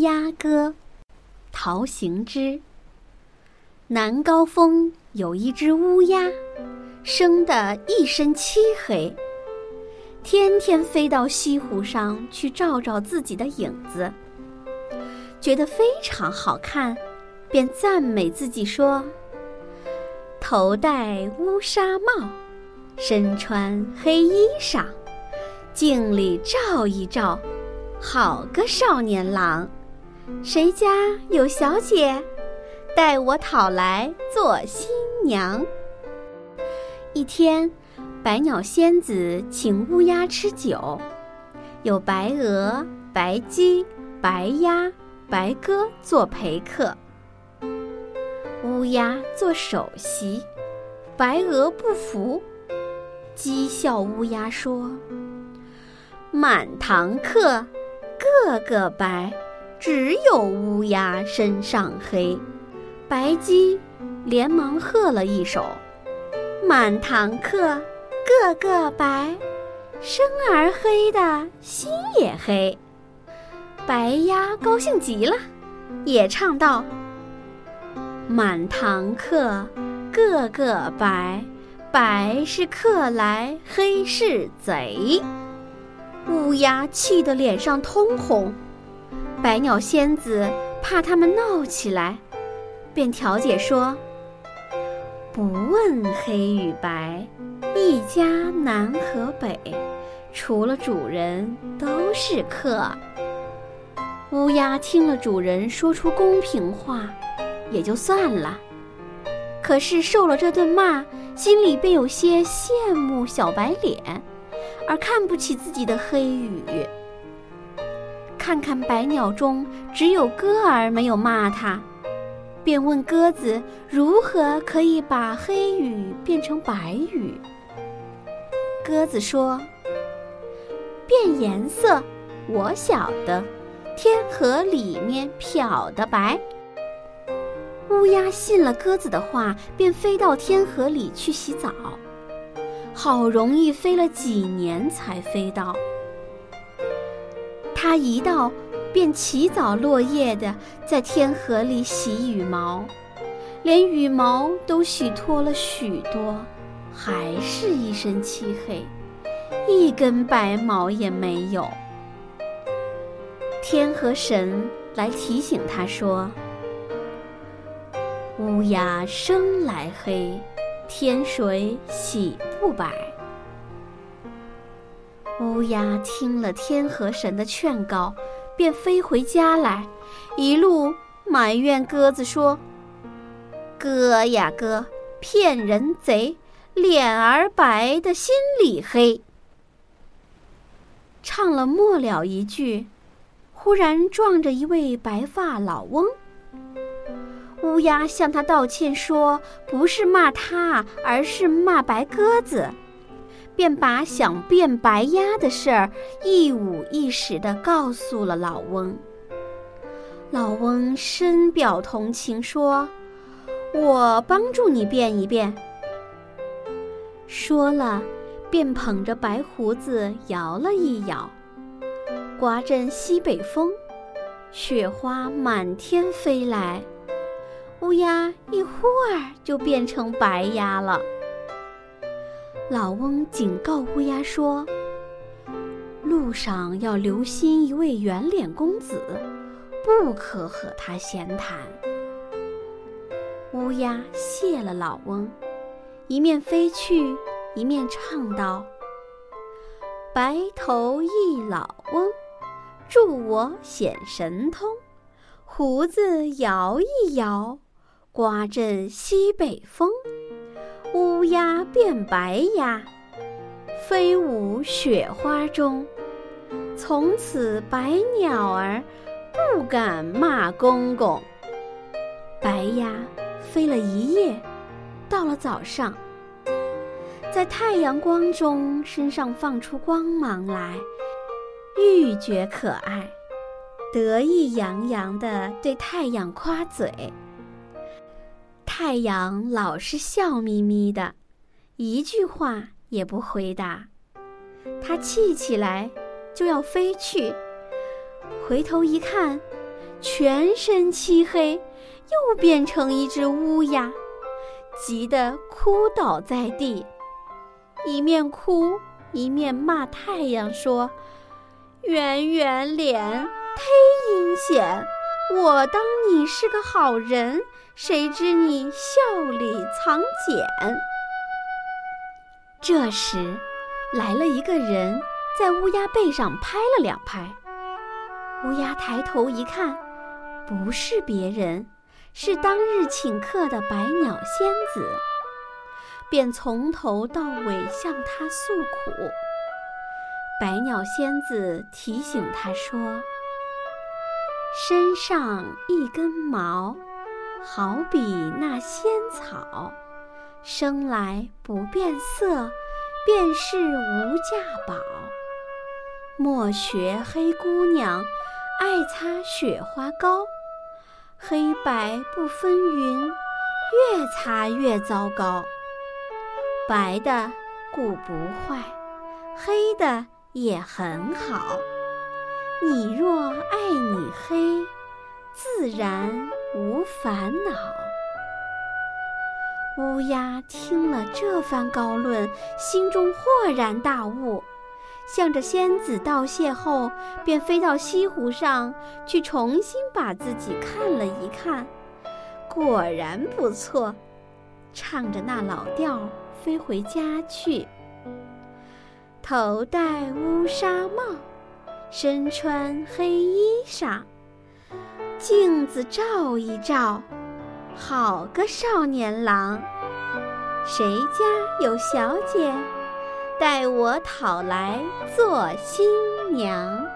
鸦歌》，陶行知。南高峰有一只乌鸦，生得一身漆黑，天天飞到西湖上去照照自己的影子，觉得非常好看，便赞美自己说：“头戴乌纱帽，身穿黑衣裳，镜里照一照。”好个少年郎，谁家有小姐，待我讨来做新娘。一天，百鸟仙子请乌鸦吃酒，有白鹅、白鸡、白鸭、白鸽做陪客。乌鸦做首席，白鹅不服，讥笑乌鸦说：“满堂客。”个个白，只有乌鸦身上黑。白鸡连忙喝了一首：“满堂客，个个白，生而黑的心也黑。”白鸭高兴极了，也唱道：“满堂客，个个白，白是客来，黑是贼。”乌鸦气得脸上通红，百鸟仙子怕他们闹起来，便调解说：“不问黑与白，一家南和北，除了主人都是客。”乌鸦听了主人说出公平话，也就算了。可是受了这顿骂，心里便有些羡慕小白脸。而看不起自己的黑羽，看看百鸟中只有鸽儿没有骂他，便问鸽子如何可以把黑羽变成白羽。鸽子说：“变颜色，我晓得，天河里面漂的白。”乌鸦信了鸽子的话，便飞到天河里去洗澡。好容易飞了几年才飞到，他一到便起早落夜的在天河里洗羽毛，连羽毛都洗脱了许多，还是一身漆黑，一根白毛也没有。天河神来提醒他说：“乌鸦生来黑。”天水洗不白。乌鸦听了天河神的劝告，便飞回家来，一路埋怨鸽子说：“哥呀哥，骗人贼，脸儿白的心里黑。”唱了末了一句，忽然撞着一位白发老翁。乌鸦向他道歉说：“不是骂他，而是骂白鸽子。”便把想变白鸭的事儿一五一十地告诉了老翁。老翁深表同情，说：“我帮助你变一变。”说了，便捧着白胡子摇了一摇，刮阵西北风，雪花满天飞来。乌鸦一会儿就变成白鸭了。老翁警告乌鸦说：“路上要留心一位圆脸公子，不可和他闲谈。”乌鸦谢了老翁，一面飞去，一面唱道：“白头一老翁，助我显神通，胡子摇一摇。”刮阵西北风，乌鸦变白鸭，飞舞雪花中。从此白鸟儿不敢骂公公。白鸭飞了一夜，到了早上，在太阳光中身上放出光芒来，愈觉可爱，得意洋洋地对太阳夸嘴。太阳老是笑眯眯的，一句话也不回答。他气起来就要飞去，回头一看，全身漆黑，又变成一只乌鸦，急得哭倒在地，一面哭一面骂太阳说：“圆圆脸，忒阴险！我当你是个好人，谁知你笑里藏茧。”这时，来了一个人，在乌鸦背上拍了两拍。乌鸦抬头一看，不是别人，是当日请客的百鸟仙子，便从头到尾向他诉苦。百鸟仙子提醒他说：“身上一根毛，好比那仙草，生来不变色，便是无价宝。莫学黑姑娘。”爱擦雪花膏，黑白不分匀，越擦越糟糕。白的固不坏，黑的也很好。你若爱你黑，自然无烦恼。乌鸦听了这番高论，心中豁然大悟。向着仙子道谢后，便飞到西湖上去重新把自己看了一看，果然不错，唱着那老调飞回家去。头戴乌纱帽，身穿黑衣裳，镜子照一照，好个少年郎。谁家有小姐？待我讨来做新娘。